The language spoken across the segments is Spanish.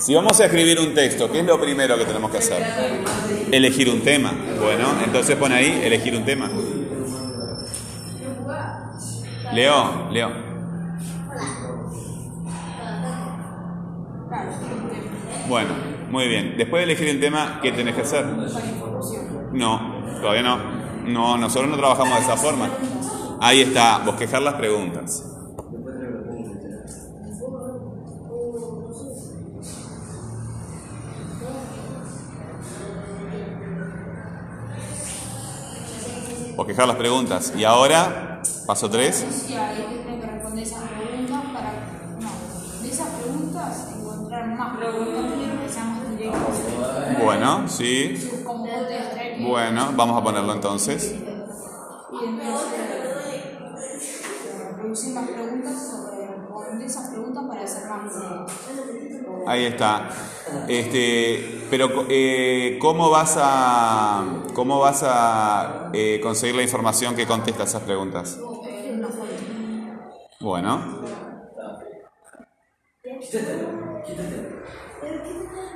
Si vamos a escribir un texto, ¿qué es lo primero que tenemos que hacer? Elegir un tema. Bueno, entonces pone ahí, elegir un tema. Leo, Leo. Bueno, muy bien. Después de elegir el tema, ¿qué tenés que hacer? No, todavía no. No, nosotros no trabajamos de esa forma. Ahí está, bosquejar las preguntas. Bosquejar las preguntas. Y ahora, paso 3. Sí, ahí tienen que responder esas preguntas para. No, de esas preguntas encontrar más preguntas que más directas. Bueno, sí. Y Bueno, vamos a ponerlo entonces. entonces producir más preguntas sobre responder esas preguntas para hacer más preguntas. Ahí está. Este, pero eh, ¿cómo vas a cómo vas a eh, conseguir la información que contesta esas preguntas? Bueno.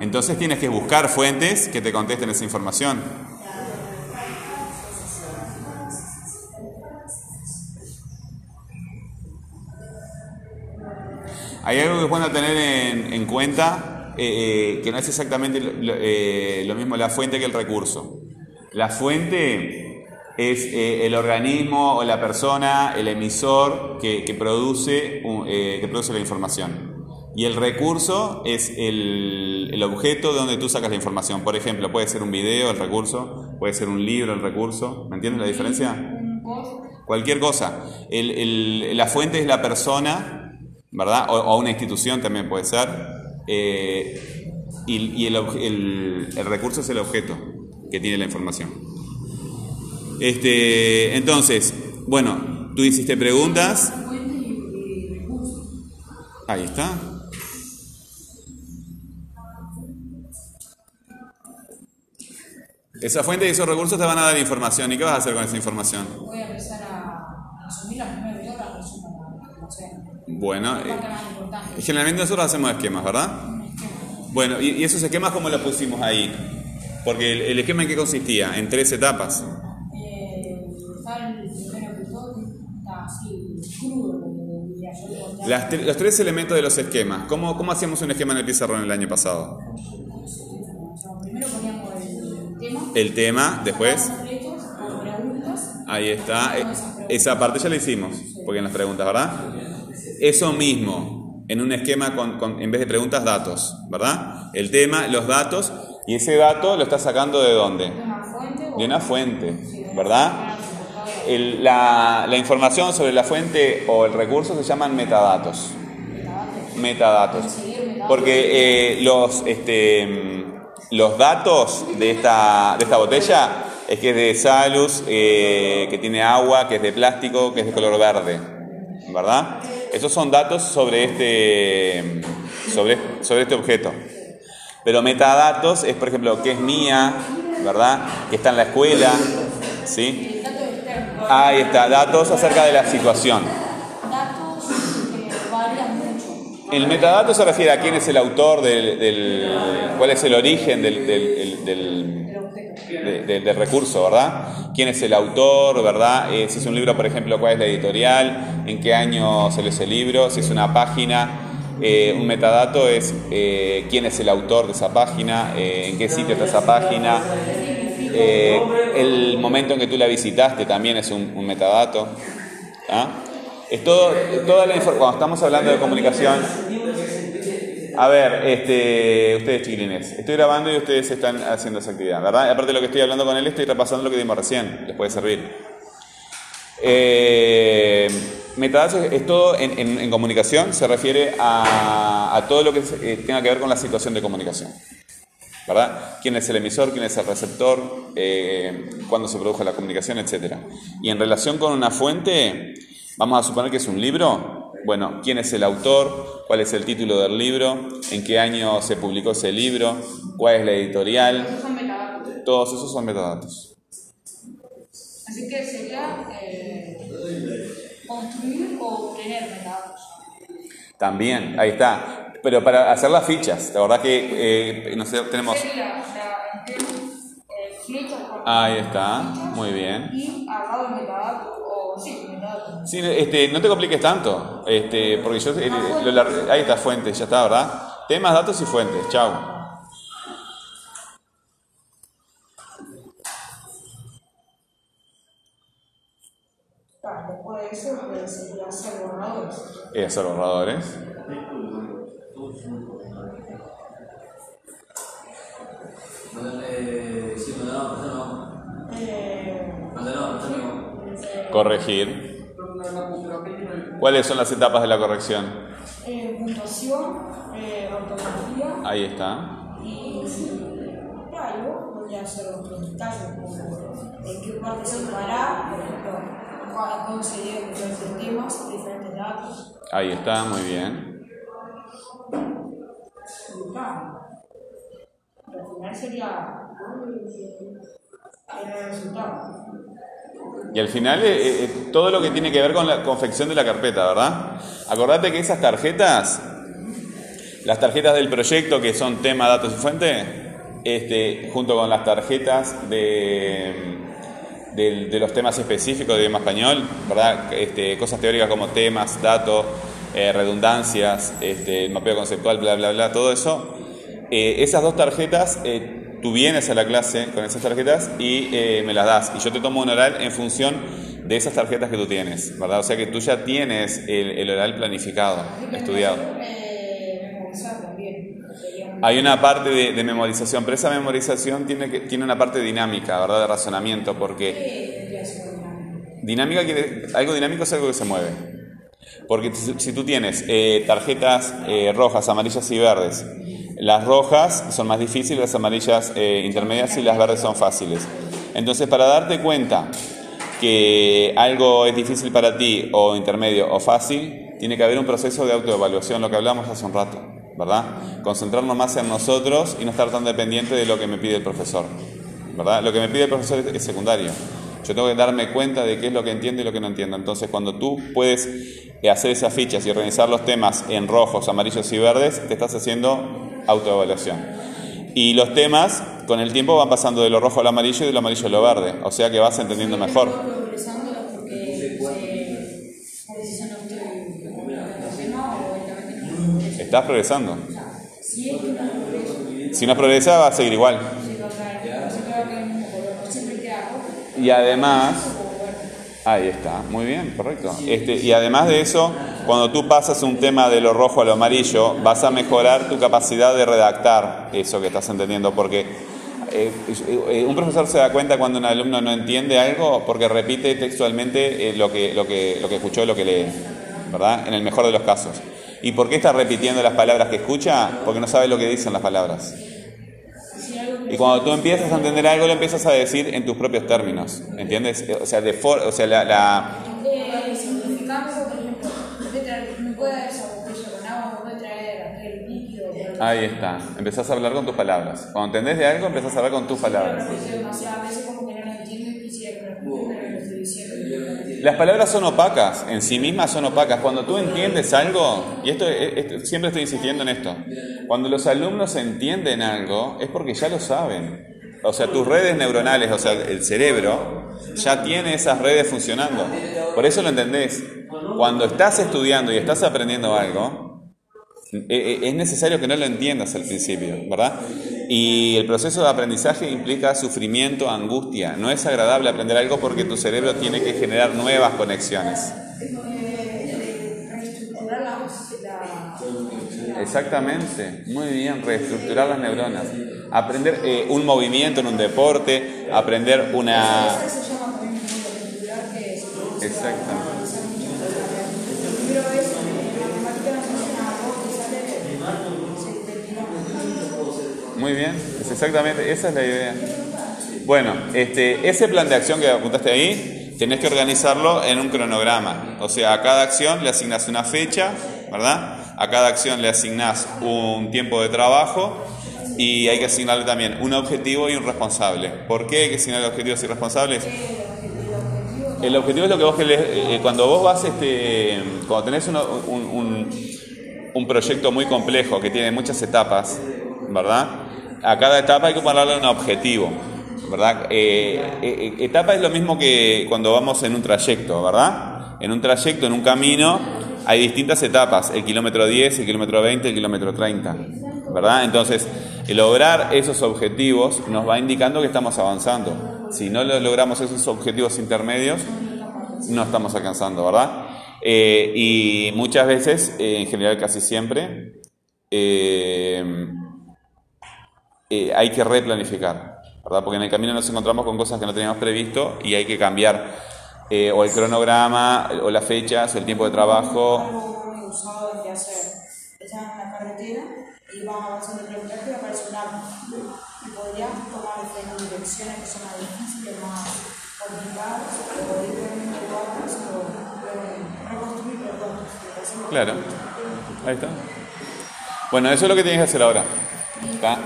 Entonces tienes que buscar fuentes que te contesten esa información. Hay algo que es tener en, en cuenta, eh, eh, que no es exactamente lo, eh, lo mismo la fuente que el recurso. La fuente es eh, el organismo o la persona, el emisor que, que produce, un- eh, que produce la información. Y el recurso es el, el objeto de donde tú sacas la información. Por ejemplo, puede ser un video el recurso, puede ser un libro el recurso. ¿Me entiendes la diferencia? Cualquier cosa. El- el- la fuente es la persona, ¿verdad? O, o una institución también puede ser. Eh, y el, el- recurso es el objeto que tiene la información. Este, entonces, bueno, tú hiciste preguntas. Ahí está. Esa fuente y esos recursos te van a dar información. ¿Y qué vas a hacer con esa información? Voy a empezar a resumir las primeras horas, no sé, Bueno, eh. Generalmente nosotros hacemos esquemas, ¿verdad? Bueno, ¿y, y esos esquemas cómo los pusimos ahí? Porque el, el esquema en qué consistía? En tres etapas. Eh. Las tre- los tres elementos de los esquemas. ¿Cómo, ¿Cómo hacíamos un esquema en el pizarrón el año pasado? Primero poníamos el tema, El tema, después, ahí está. Eh, Esa parte ya la hicimos, porque en las preguntas, ¿verdad? Eso mismo, en un esquema con, con- en vez de preguntas, datos, ¿verdad? El tema, los datos, y ese dato lo estás sacando de dónde? de una fuente de una fuente, ¿verdad? El- la, la información sobre la fuente o el recurso se llaman metadatos. Metadatos. Porque eh, los, este, los datos de esta, de esta botella es que es de Salus, eh, que tiene agua, que es de plástico, que es de color verde, ¿verdad? Esos son datos sobre este, sobre, sobre este objeto. Pero metadatos es, por ejemplo, que es mía, ¿verdad? Que está en la escuela, ¿sí? Ahí está, datos acerca de la situación. El metadato se refiere a quién es el autor del, del- cuál es el origen del- del- del- de- recurso, ¿verdad? ¿Quién es el autor, verdad? Eh, si es un libro, por ejemplo, cuál es la editorial, en qué año salió ese libro, si es una página. eh, un metadato es eh, quién es el autor de esa página, en qué sitio está esa página, el momento en que tú la visitaste también es un, metadato. ¿ah? Es todo, toda la cuando estamos hablando de comunicación. A ver, este, ustedes chiquilines, estoy grabando y ustedes están haciendo esa actividad, ¿verdad? Aparte de lo que estoy hablando con él, estoy repasando lo que dimos recién, les puede servir. Eh, metadatos es, todo en, comunicación, se refiere a, todo lo que eh, tenga que ver con la situación de comunicación. ¿verdad? ¿Quién es el emisor, quién es el receptor, eh, cuándo se produjo la comunicación, etcétera? Y en relación con una fuente, vamos a suponer que es un libro. Bueno, ¿quién es el autor? ¿Cuál es el título del libro? ¿En qué año se publicó ese libro? ¿Cuál es la editorial? Esos son metadatos. Todos esos son metadatos. Así que sería eh, construir o obtener metadatos. También, ahí está. Pero para hacer las fichas, la verdad que eh, no sé, tenemos... Sería eh, Ahí está, muy bien. y al lado metadato, sí, este, no te compliques tanto, este, porque yo... eh, lo lar- ahí está, fuentes, ya está, ¿verdad? Temas, datos y fuentes, chao. Después de eso, hacer borradores. Eh, hacer borradores. Corregir. ¿Cuáles son las etapas de la corrección? eh, puntuación, eh, ortografía Ahí está. y ya, y vos podrías hacer otros detalles como en qué parte por ejemplo, cómo- se diferentes temas, diferentes datos. Ahí está, muy bien. Y claro, al final sería el resultado. Y al final, eh, eh, todo lo que tiene que ver con la confección de la carpeta, ¿verdad? Acordate que esas tarjetas, las tarjetas del proyecto que son tema, datos y fuente, este, junto con las tarjetas de, de, los temas específicos de idioma español, ¿verdad? Este, cosas teóricas como temas, datos, eh, redundancias, este, mapeo conceptual, bla, bla, bla, todo eso. Eh, esas dos tarjetas, eh, tú vienes a la clase con esas tarjetas y eh, me las das. Y yo te tomo un oral en función de esas tarjetas que tú tienes, ¿verdad? O sea que tú ya tienes el, el oral planificado, estudiado. Hay una parte de, de memorización, pero esa memorización tiene, que, tiene una parte dinámica, ¿verdad? De razonamiento, porque ¿Qué tendría que ser una- dinámica quiere, algo dinámico es algo que se mueve. Porque si, si tú tienes eh, tarjetas eh, rojas, amarillas y verdes, las rojas son más difíciles, las amarillas eh, intermedias y las verdes son fáciles. Entonces, para darte cuenta que algo es difícil para ti o intermedio o fácil, tiene que haber un proceso de autoevaluación, lo que hablamos hace un rato, ¿verdad? Concentrarnos más en nosotros y no estar tan dependiente de lo que me pide el profesor, ¿verdad? Lo que me pide el profesor es, secundario. Yo tengo que darme cuenta de qué es lo que entiendo y lo que no entiendo. Entonces, cuando tú puedes hacer esas fichas y organizar los temas en rojos, amarillos y verdes, te estás haciendo autoevaluación. Y los temas, con el tiempo, van pasando de lo rojo al amarillo y de lo amarillo a lo verde. O sea que vas entendiendo mejor. Estás progresando. Si no progresa, va a seguir igual. Y además. Ahí está, muy bien, correcto. Este, y además de eso, cuando tú pasas un tema de lo rojo a lo amarillo, vas a mejorar tu capacidad de redactar eso que estás entendiendo, porque eh, eh, un profesor se da cuenta cuando un alumno no entiende algo porque repite textualmente eh, lo, que, lo, que, lo que escuchó, lo que lee, ¿verdad? En el mejor de los casos. ¿Y por qué está repitiendo las palabras que escucha? Porque no sabe lo que dicen las palabras. Y cuando tú empiezas a entender algo, lo empiezas a decir en tus propios términos, ¿entiendes? O sea, de for- o sea la, la- Eh, simplificando, por ejemplo, me puede traer- me puede dar esa botella con agua, me puede traer aquel líquido. Ahí está, empezás a hablar con tus palabras. Cuando entendés de algo, empezás a hablar con tus palabras. Las palabras son opacas, en sí mismas son opacas. Cuando tú entiendes algo, y esto, esto- siempre estoy insistiendo en esto, cuando los alumnos entienden algo es porque ya lo saben. O sea, tus redes neuronales, o sea, el cerebro, ya tiene esas redes funcionando. Por eso lo entendés. Cuando estás estudiando y estás aprendiendo algo, eh, eh, es necesario que no lo entiendas al principio, ¿verdad? Y el proceso de aprendizaje implica sufrimiento, angustia. No es agradable aprender algo porque tu cerebro tiene que generar nuevas conexiones. Exactamente, muy bien, reestructurar las neuronas. Aprender eh, un movimiento en un deporte, aprender una... Exactamente. Muy bien, es exactamente, esa es la idea. Bueno, este, ese plan de acción que apuntaste ahí, tenés que organizarlo en un cronograma. O sea, a cada acción le asignas una fecha, ¿verdad? A cada acción le asignas un tiempo de trabajo y hay que asignarle también un objetivo y un responsable. ¿Por qué hay que asignarle objetivos y responsables? El objetivo es lo que vos eh, cuando vos vas, este, cuando tenés un, un- un proyecto muy complejo que tiene muchas etapas, ¿verdad? A cada etapa hay que ponerle un objetivo, ¿verdad? Eh, eh, etapa es lo mismo que cuando vamos en un trayecto, ¿verdad? En un trayecto, en un camino, hay distintas etapas, el kilómetro 10, el kilómetro 20, el kilómetro 30, ¿verdad? Entonces, lograr esos objetivos nos va indicando que estamos avanzando. Si no lo- logramos esos objetivos intermedios, no estamos alcanzando, ¿verdad? Eh, y muchas veces, eh, en general casi siempre, eh, eh, hay que replanificar, ¿verdad? Porque en el camino nos encontramos con cosas que no teníamos previsto y hay que cambiar eh, o el cronograma, o las fechas, el tiempo de trabajo. Algo muy usado es que hacer, estás en la carretera y vas avanzando en el viaje y aparece un arma. Y podrías tomar diferentes direcciones que son más difíciles, más complicadas, o directamente iguales, o o reconstruir los dos. Claro, ahí está. Bueno, eso es lo que tienes que hacer ahora. ¿Está?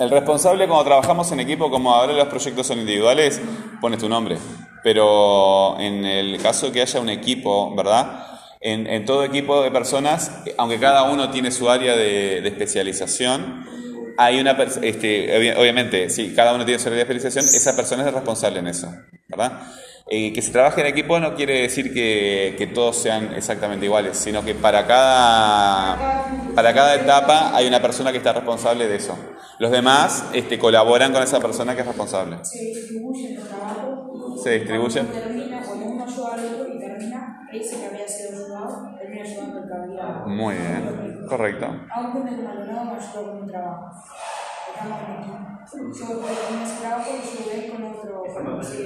El responsable cuando trabajamos en equipo, como ahora los proyectos son individuales, pones tu nombre. Pero en el caso que haya un equipo, ¿verdad? En, en todo equipo de personas, aunque cada uno tiene su área de, de especialización, hay una este, obvi- obviamente, si cada uno tiene su área de especialización, esa persona es responsable en eso, ¿verdad? Eh, que se trabaje en equipo no quiere decir que, que todos sean exactamente iguales, sino que para cada, para cada etapa hay una persona que está responsable de eso. Los demás este, colaboran con esa persona que es responsable. Se distribuyen los trabajos. Se distribuyen. Cuando termina, cuando uno ayuda al otro y termina, ese que había sido ayudado, termina ayudando al que había. Muy bien, correcto. Aunque no es valorado, me ayudó con un trabajo. Yo puedo terminar ese trabajo y yo voy con otro, con sí,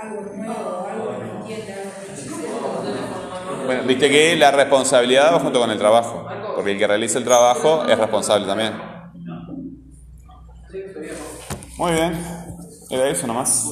algo nuevo, algo que no entiende, algo que no entiende. Bueno, viste que la responsabilidad va junto con el trabajo, porque el que realiza el trabajo es responsable también. Muy bien, era eso nomás.